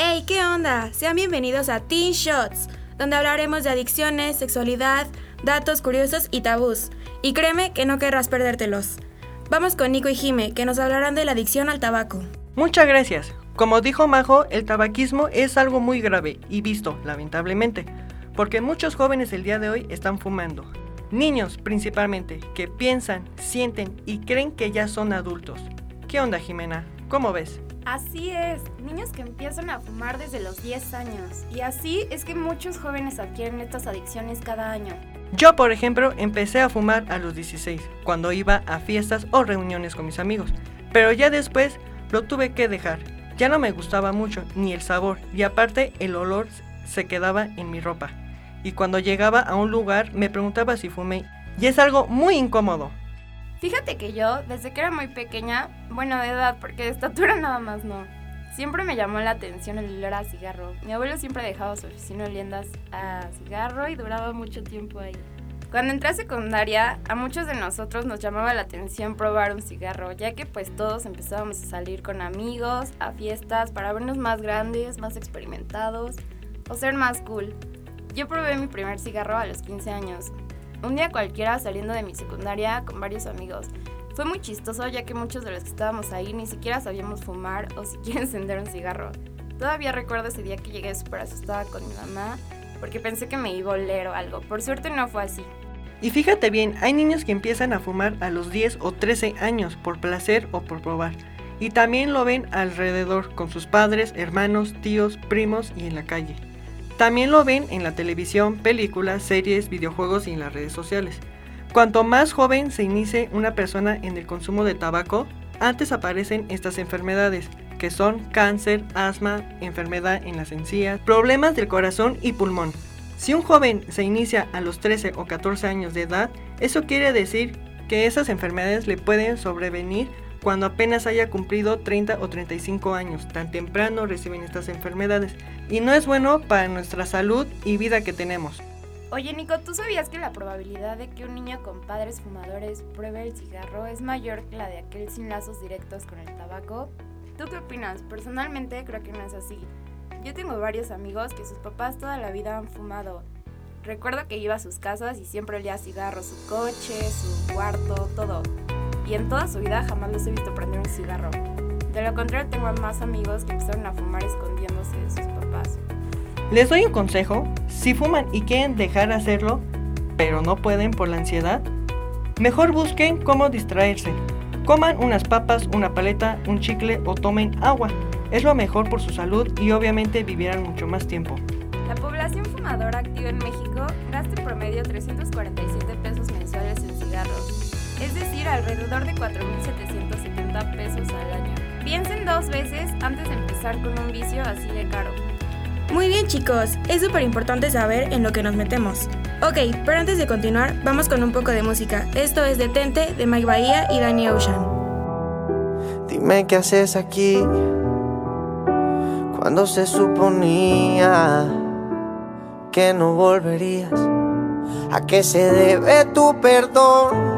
Hey, ¿qué onda? Sean bienvenidos a Teen Shots, donde hablaremos de adicciones, sexualidad, datos curiosos y tabús. Y créeme que no querrás perdértelos. Vamos con Nico y Jime, que nos hablarán de la adicción al tabaco. Muchas gracias. Como dijo Majo, el tabaquismo es algo muy grave y visto, lamentablemente, porque muchos jóvenes el día de hoy están fumando. Niños principalmente, que piensan, sienten y creen que ya son adultos. ¿Qué onda, Jimena? ¿Cómo ves? Así es, niños que empiezan a fumar desde los 10 años. Y así es que muchos jóvenes adquieren estas adicciones cada año. Yo, por ejemplo, empecé a fumar a los 16, cuando iba a fiestas o reuniones con mis amigos. Pero ya después lo tuve que dejar. Ya no me gustaba mucho, ni el sabor, y aparte el olor se quedaba en mi ropa. Y cuando llegaba a un lugar me preguntaba si fumé, y es algo muy incómodo. Fíjate que yo, desde que era muy pequeña, bueno, de edad, porque de estatura nada más no, siempre me llamó la atención el olor a cigarro. Mi abuelo siempre dejaba su oficina oliendo a cigarro y duraba mucho tiempo ahí. Cuando entré a secundaria, a muchos de nosotros nos llamaba la atención probar un cigarro, ya que pues todos empezábamos a salir con amigos, a fiestas, para vernos más grandes, más experimentados o ser más cool. Yo probé mi primer cigarro a los 15 años. Un día cualquiera saliendo de mi secundaria con varios amigos. Fue muy chistoso ya que muchos de los que estábamos ahí ni siquiera sabíamos fumar o siquiera encender un cigarro. Todavía recuerdo ese día que llegué súper asustada con mi mamá porque pensé que me iba a oler o algo. Por suerte no fue así. Y fíjate bien, hay niños que empiezan a fumar a los 10 o 13 años por placer o por probar. Y también lo ven alrededor con sus padres, hermanos, tíos, primos y en la calle. También lo ven en la televisión, películas, series, videojuegos y en las redes sociales. Cuanto más joven se inicie una persona en el consumo de tabaco, antes aparecen estas enfermedades, que son cáncer, asma, enfermedad en las encías, problemas del corazón y pulmón. Si un joven se inicia a los 13 o 14 años de edad, eso quiere decir que esas enfermedades le pueden sobrevenir cuando apenas haya cumplido 30 o 35 años. Tan temprano reciben estas enfermedades y no es bueno para nuestra salud y vida que tenemos. Oye Nico, ¿tú sabías que la probabilidad de que un niño con padres fumadores pruebe el cigarro es mayor que la de aquel sin lazos directos con el tabaco? ¿Tú qué opinas? Personalmente creo que no es así. Yo tengo varios amigos que sus papás toda la vida han fumado. Recuerdo que iba a sus casas y siempre olía cigarro, su coche, su cuarto, todo y en toda su vida jamás los he visto prender un cigarro. De lo contrario, tengo más amigos que empezaron a fumar escondiéndose de sus papás. Les doy un consejo, si fuman y quieren dejar de hacerlo, pero no pueden por la ansiedad, mejor busquen cómo distraerse. Coman unas papas, una paleta, un chicle o tomen agua. Es lo mejor por su salud y obviamente vivirán mucho más tiempo. La población fumadora activa en México gasta en promedio 347 pesos mensuales en cigarros es decir, alrededor de 4.770 pesos al año. Piensen dos veces antes de empezar con un vicio así de caro. Muy bien chicos, es súper importante saber en lo que nos metemos. Ok, pero antes de continuar, vamos con un poco de música. Esto es Detente de Mike Bahía y Danny Ocean. Dime qué haces aquí cuando se suponía que no volverías. ¿A qué se debe tu perdón?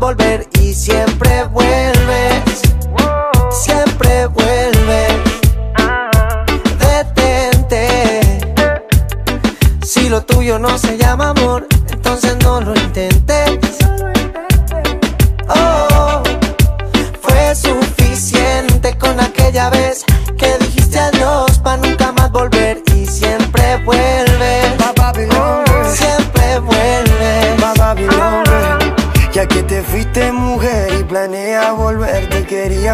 Volver y siempre vuelves, siempre vuelves. Detente, si lo tuyo no se llama amor,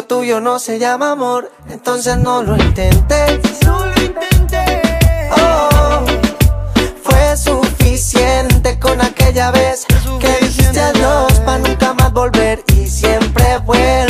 lo tuyo no se llama amor, entonces no lo intentes. No lo intentes. Oh, fue suficiente con aquella vez que dijiste adiós para nunca más volver y siempre vuelves.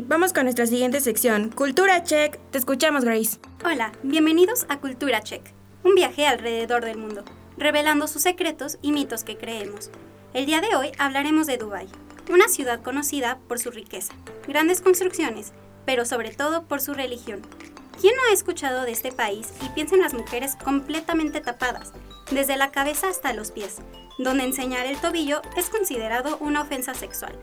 Vamos con nuestra siguiente sección, Cultura Check. Te escuchamos, Grace. Hola, bienvenidos a Cultura Check, un viaje alrededor del mundo, revelando sus secretos y mitos que creemos. El día de hoy hablaremos de Dubái, una ciudad conocida por su riqueza, grandes construcciones, pero sobre todo por su religión. ¿Quién no ha escuchado de este país y piensa en las mujeres completamente tapadas, desde la cabeza hasta los pies, donde enseñar el tobillo es considerado una ofensa sexual?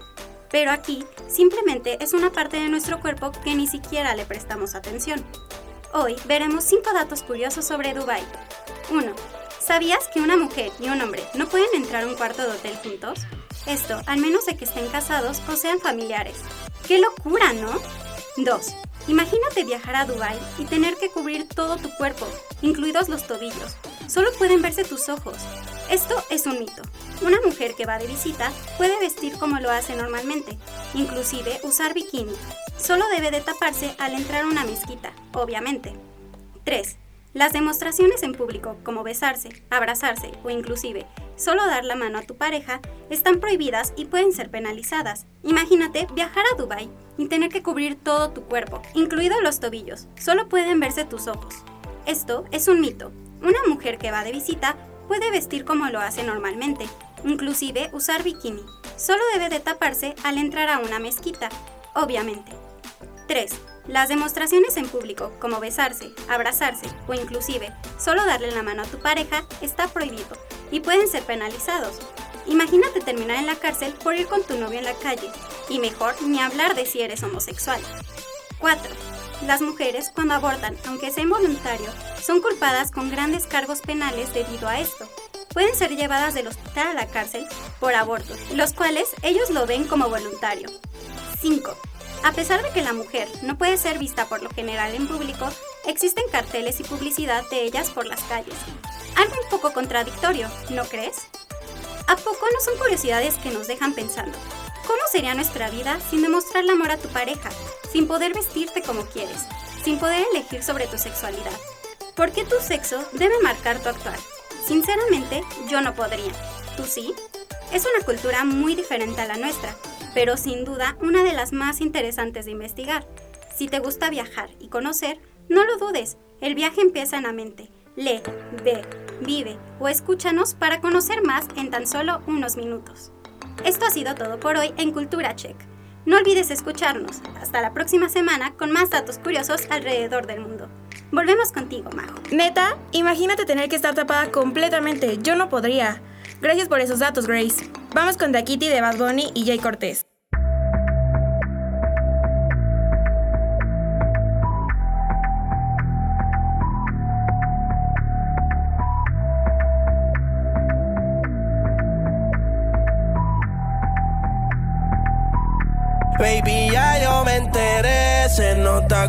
Pero aquí simplemente es una parte de nuestro cuerpo que ni siquiera le prestamos atención. Hoy veremos 5 datos curiosos sobre Dubai. 1. ¿Sabías que una mujer y un hombre no pueden entrar a un cuarto de hotel juntos? Esto, al menos de que estén casados o sean familiares. ¡Qué locura, ¿no? 2. Imagínate viajar a Dubai y tener que cubrir todo tu cuerpo, incluidos los tobillos. Solo pueden verse tus ojos. Esto es un mito. Una mujer que va de visita puede vestir como lo hace normalmente, inclusive usar bikini. Solo debe de taparse al entrar a una mezquita, obviamente. 3. Las demostraciones en público, como besarse, abrazarse o inclusive solo dar la mano a tu pareja, están prohibidas y pueden ser penalizadas. Imagínate viajar a Dubai y tener que cubrir todo tu cuerpo, incluidos los tobillos. Solo pueden verse tus ojos. Esto es un mito. Una mujer que va de visita puede vestir como lo hace normalmente, inclusive usar bikini. Solo debe de taparse al entrar a una mezquita, obviamente. 3. Las demostraciones en público, como besarse, abrazarse o inclusive solo darle la mano a tu pareja, está prohibido y pueden ser penalizados. Imagínate terminar en la cárcel por ir con tu novio en la calle, y mejor ni hablar de si eres homosexual. 4. Las mujeres, cuando abortan, aunque sea involuntario, son culpadas con grandes cargos penales debido a esto. Pueden ser llevadas del hospital a la cárcel por abortos, los cuales ellos lo ven como voluntario. 5. A pesar de que la mujer no puede ser vista por lo general en público, existen carteles y publicidad de ellas por las calles. Algo un poco contradictorio, ¿no crees? ¿A poco no son curiosidades que nos dejan pensando? ¿Cómo sería nuestra vida sin demostrar el amor a tu pareja, sin poder vestirte como quieres, sin poder elegir sobre tu sexualidad? ¿Por qué tu sexo debe marcar tu actuar? Sinceramente, yo no podría. ¿Tú sí? Es una cultura muy diferente a la nuestra, pero sin duda una de las más interesantes de investigar. Si te gusta viajar y conocer, no lo dudes, el viaje empieza en la mente. Lee, ve, vive o escúchanos para conocer más en tan solo unos minutos. Esto ha sido todo por hoy en Cultura Check. No olvides escucharnos. Hasta la próxima semana con más datos curiosos alrededor del mundo. Volvemos contigo, Majo. Neta, imagínate tener que estar tapada completamente. Yo no podría. Gracias por esos datos, Grace. Vamos con Dakiti de Bad Bunny y Jay Cortés.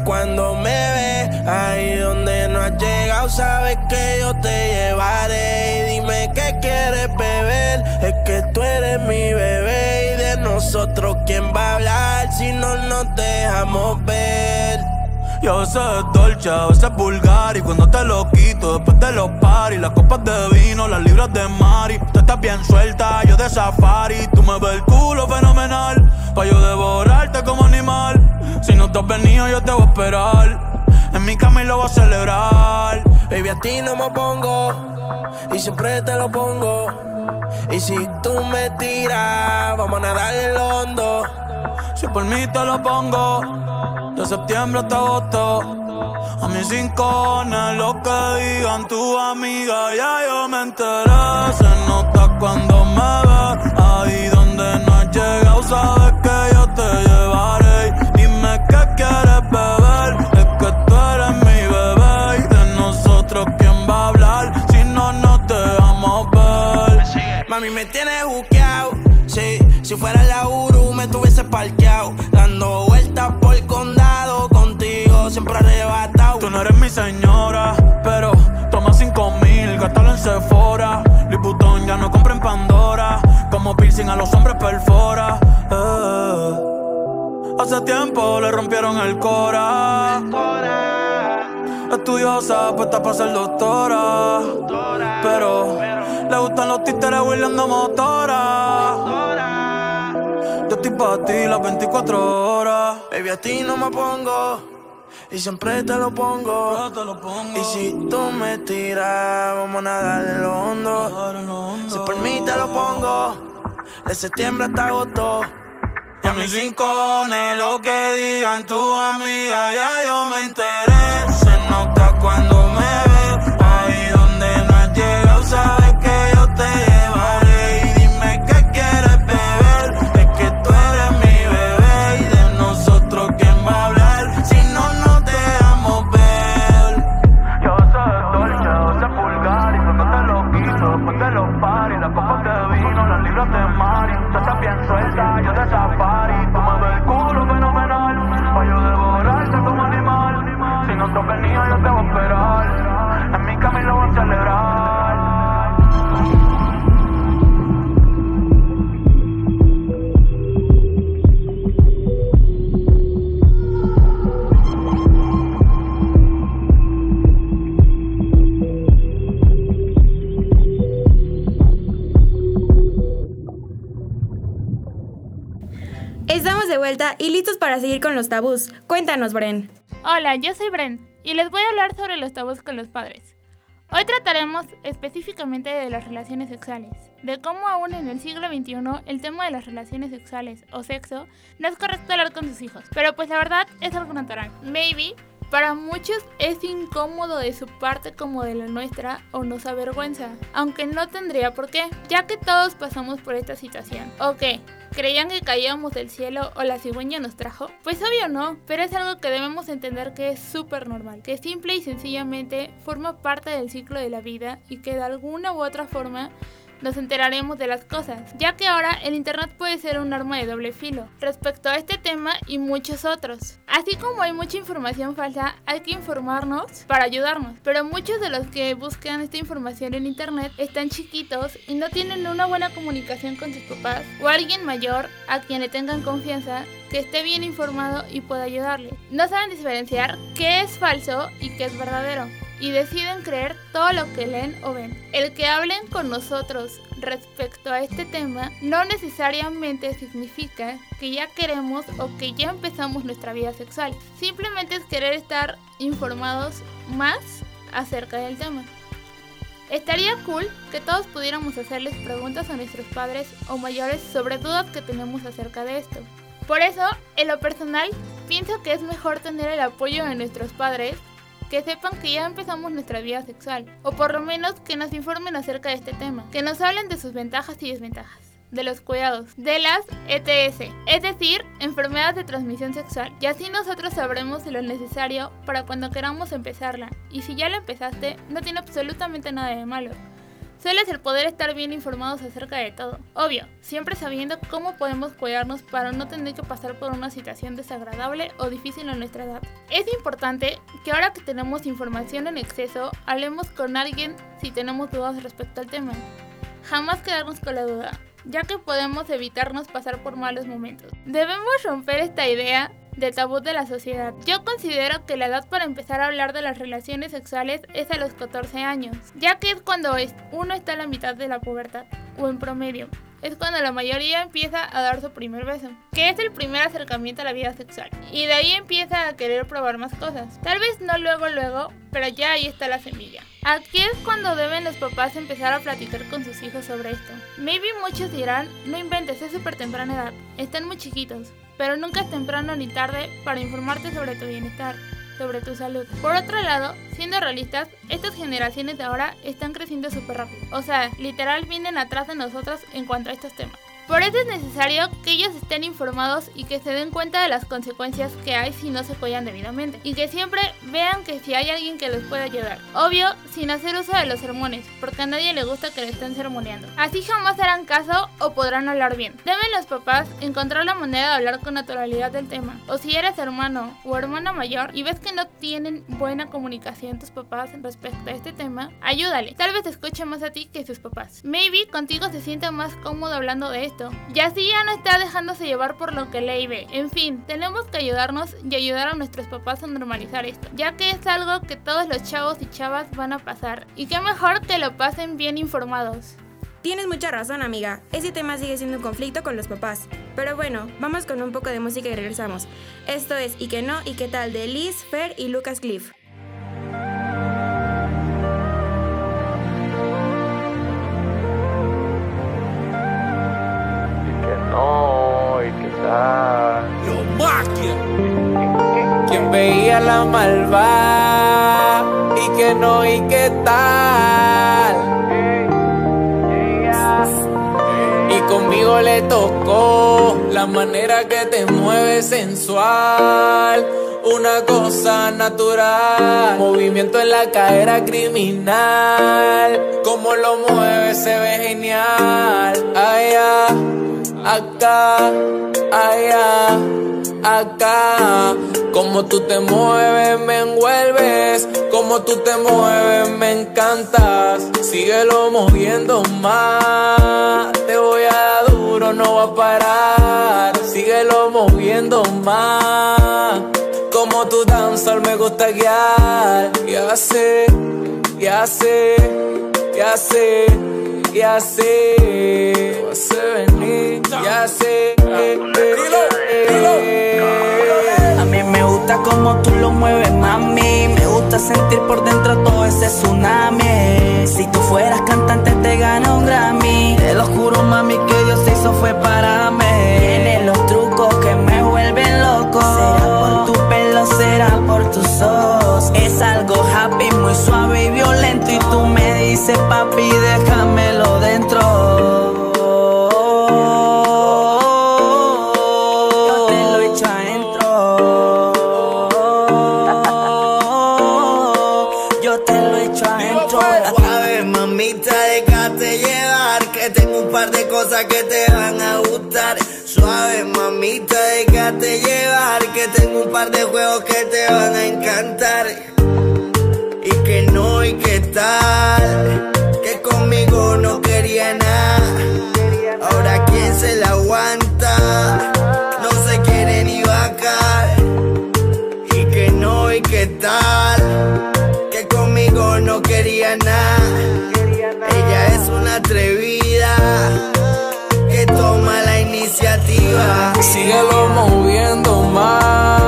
Cuando me ve. Ahí donde no has llegado, sabes que yo te llevaré. Y dime qué quieres beber. Es que tú eres mi bebé. Y de nosotros, ¿quién va a hablar si no nos dejamos ver? Y a veces es dolce, a veces es vulgar. Y cuando te lo quito, después de los paris, las copas de vino, las libras de Mari. Tú estás bien suelta, yo de safari. Tú me ves el culo fenomenal, pa' yo devorarte como animal. Si no te has venido, yo En mi cama y lo voy a celebrar. Baby, a ti no me pongo, y siempre te lo pongo. Y si tú me tiras, vamos a nadar en lo hondo. Si por mí te lo pongo. De septiembre hasta agosto. A mis cinco lo que digan tu amiga, ya yo me enteré. Se nota cuando me ve. Ahí donde no has llegado, sabes que yo te llevaré. Dime qué quieres beber. Mami, me tienes buqueado. Sí, si fuera la Uru, me tuviese parqueado. Dando vueltas por el condado. Contigo siempre arrebatado. Tú no eres mi señora, pero toma cinco mil, gástalo en Sephora. Liputón ya no compra en Pandora. Como piercing a los hombres perfora. Eh. Hace tiempo le rompieron el cora. Estudiosa, puesta para ser doctora. Pero le gustan los títeres huirleando motora. Yo estoy para ti las 24 horas. Baby, a ti no me pongo. Y siempre te lo pongo. Yo te lo pongo. Y si tú me tiras, vamos a nadar en lo hondo. Si por mí te lo pongo. De septiembre hasta agosto. Y a mis rincones, lo que digan tu amiga, ya yo me enteré. Se nota listos para seguir con los tabús. Cuéntanos, Bren. Hola, yo soy Bren y les voy a hablar sobre los tabús con los padres. Hoy trataremos específicamente de las relaciones sexuales, de cómo aún en el siglo XXI el tema de las relaciones sexuales o sexo no es correcto hablar con sus hijos, pero pues la verdad es algo natural. Maybe para muchos es incómodo de su parte como de la nuestra o nos avergüenza, aunque no tendría por qué, ya que todos pasamos por esta situación. Ok, ¿creían que caíamos del cielo o la cigüeña nos trajo? Pues obvio no, pero es algo que debemos entender que es súper normal, que simple y sencillamente forma parte del ciclo de la vida y que de alguna u otra forma nos enteraremos de las cosas, ya que ahora el Internet puede ser un arma de doble filo respecto a este tema y muchos otros. Así como hay mucha información falsa, hay que informarnos para ayudarnos, pero muchos de los que buscan esta información en Internet están chiquitos y no tienen una buena comunicación con sus papás o alguien mayor a quien le tengan confianza que esté bien informado y pueda ayudarle. No saben diferenciar qué es falso y qué es verdadero y deciden creer todo lo que leen o ven. El que hablen con nosotros respecto a este tema no necesariamente significa que ya queremos o que ya empezamos nuestra vida sexual. Simplemente es querer estar informados más acerca del tema. Estaría cool que todos pudiéramos hacerles preguntas a nuestros padres o mayores sobre dudas que tenemos acerca de esto. Por eso, en lo personal, pienso que es mejor tener el apoyo de nuestros padres que sepan que ya empezamos nuestra vida sexual, o por lo menos que nos informen acerca de este tema, que nos hablen de sus ventajas y desventajas de los cuidados, de las ETS, es decir, enfermedades de transmisión sexual, y así nosotros sabremos lo necesario para cuando queramos empezarla, y si ya la empezaste, no tiene absolutamente nada de malo. Suele el poder estar bien informados acerca de todo. Obvio, siempre sabiendo cómo podemos cuidarnos para no tener que pasar por una situación desagradable o difícil en nuestra edad. Es importante que ahora que tenemos información en exceso, hablemos con alguien si tenemos dudas respecto al tema. Jamás quedarnos con la duda ya que podemos evitarnos pasar por malos momentos. Debemos romper esta idea de tabú de la sociedad. Yo considero que la edad para empezar a hablar de las relaciones sexuales es a los 14 años, ya que es cuando uno está a la mitad de la pubertad, o en promedio es cuando la mayoría empieza a dar su primer beso, que es el primer acercamiento a la vida sexual. Y de ahí empieza a querer probar más cosas. Tal vez no luego luego, pero ya ahí está la semilla. Aquí es cuando deben los papás empezar a platicar con sus hijos sobre esto. Maybe muchos dirán, no inventes, es súper temprana edad, están muy chiquitos, pero nunca es temprano ni tarde para informarte sobre tu bienestar sobre tu salud. Por otro lado, siendo realistas, estas generaciones de ahora están creciendo súper rápido. O sea, literal vienen atrás de nosotros en cuanto a estos temas. Por eso es necesario que ellos estén informados y que se den cuenta de las consecuencias que hay si no se cuidan debidamente. Y que siempre vean que si hay alguien que les puede ayudar. Obvio, sin hacer uso de los sermones, porque a nadie le gusta que le estén sermoneando. Así jamás harán caso o podrán hablar bien. Deben los papás encontrar la manera de hablar con naturalidad del tema. O si eres hermano o hermana mayor y ves que no tienen buena comunicación tus papás respecto a este tema, ayúdale. Tal vez escuche más a ti que sus papás. Maybe contigo se siente más cómodo hablando de esto y así ya no está dejándose llevar por lo que le y ve. En fin, tenemos que ayudarnos y ayudar a nuestros papás a normalizar esto, ya que es algo que todos los chavos y chavas van a pasar. Y qué mejor que lo pasen bien informados. Tienes mucha razón, amiga. Ese tema sigue siendo un conflicto con los papás. Pero bueno, vamos con un poco de música y regresamos. Esto es Y que no, y qué tal de Liz, Fer y Lucas Cliff. Manera que te mueve sensual. Una cosa natural, movimiento en la cadera criminal. Como lo mueve se ve genial. Allá, acá, allá acá. Como tú te mueves, me envuelves. Como tú te mueves, me encantas. Síguelo moviendo más. Te voy a no va a parar. Síguelo moviendo más. Como tu danzar me gusta guiar. Ya sé, ya sé, ya sé, ya sé. Vas venir, ya sé. A mí me gusta como tú lo mueves, mami. Me gusta sentir por dentro todo ese tsunami. Si tú fueras cantante, te gana un Grammy. Te lo juro, mami, que Dios se hizo fue para Síguelo moviendo más,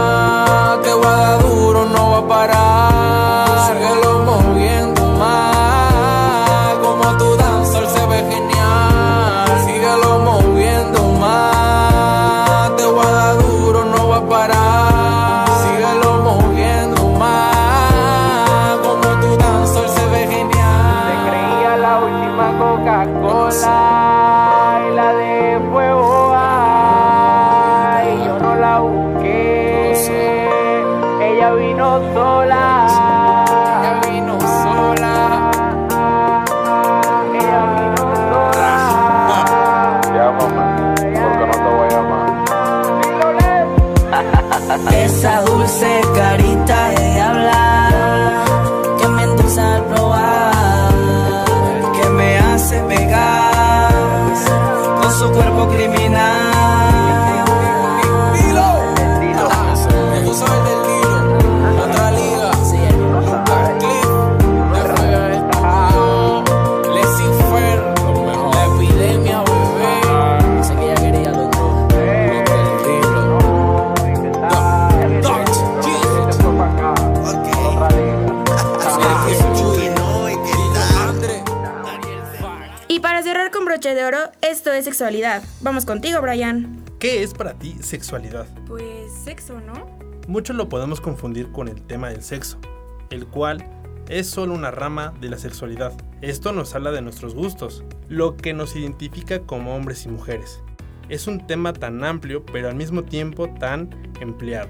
sexualidad. Vamos contigo, Brian. ¿Qué es para ti sexualidad? Pues sexo, ¿no? Muchos lo podemos confundir con el tema del sexo, el cual es solo una rama de la sexualidad. Esto nos habla de nuestros gustos, lo que nos identifica como hombres y mujeres. Es un tema tan amplio pero al mismo tiempo tan empleado.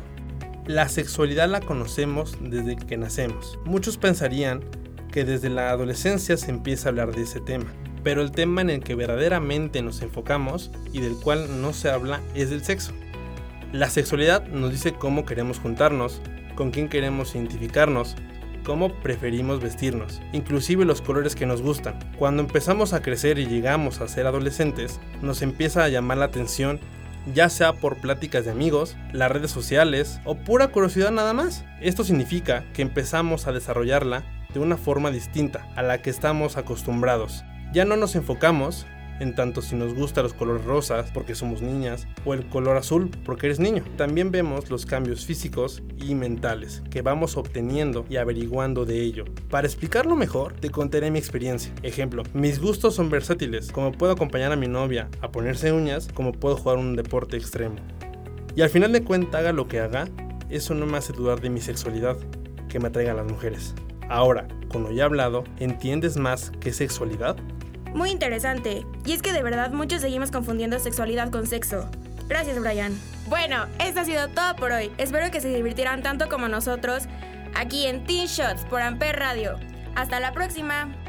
La sexualidad la conocemos desde que nacemos. Muchos pensarían que desde la adolescencia se empieza a hablar de ese tema, pero el tema en el que verdaderamente nos enfocamos y del cual no se habla es del sexo. La sexualidad nos dice cómo queremos juntarnos, con quién queremos identificarnos, cómo preferimos vestirnos, inclusive los colores que nos gustan. Cuando empezamos a crecer y llegamos a ser adolescentes, nos empieza a llamar la atención ya sea por pláticas de amigos, las redes sociales o pura curiosidad nada más. Esto significa que empezamos a desarrollarla de una forma distinta a la que estamos acostumbrados. Ya no nos enfocamos en tanto si nos gustan los colores rosas porque somos niñas o el color azul porque eres niño. También vemos los cambios físicos y mentales que vamos obteniendo y averiguando de ello. Para explicarlo mejor, te contaré mi experiencia. Ejemplo, mis gustos son versátiles, como puedo acompañar a mi novia a ponerse uñas, como puedo jugar un deporte extremo. Y al final de cuentas, haga lo que haga, eso no me hace dudar de mi sexualidad que me atraigan las mujeres. Ahora, con lo ya hablado, ¿entiendes más qué sexualidad? Muy interesante. Y es que de verdad muchos seguimos confundiendo sexualidad con sexo. Gracias, Brian. Bueno, esto ha sido todo por hoy. Espero que se divirtieran tanto como nosotros aquí en Teen Shots por Amper Radio. Hasta la próxima.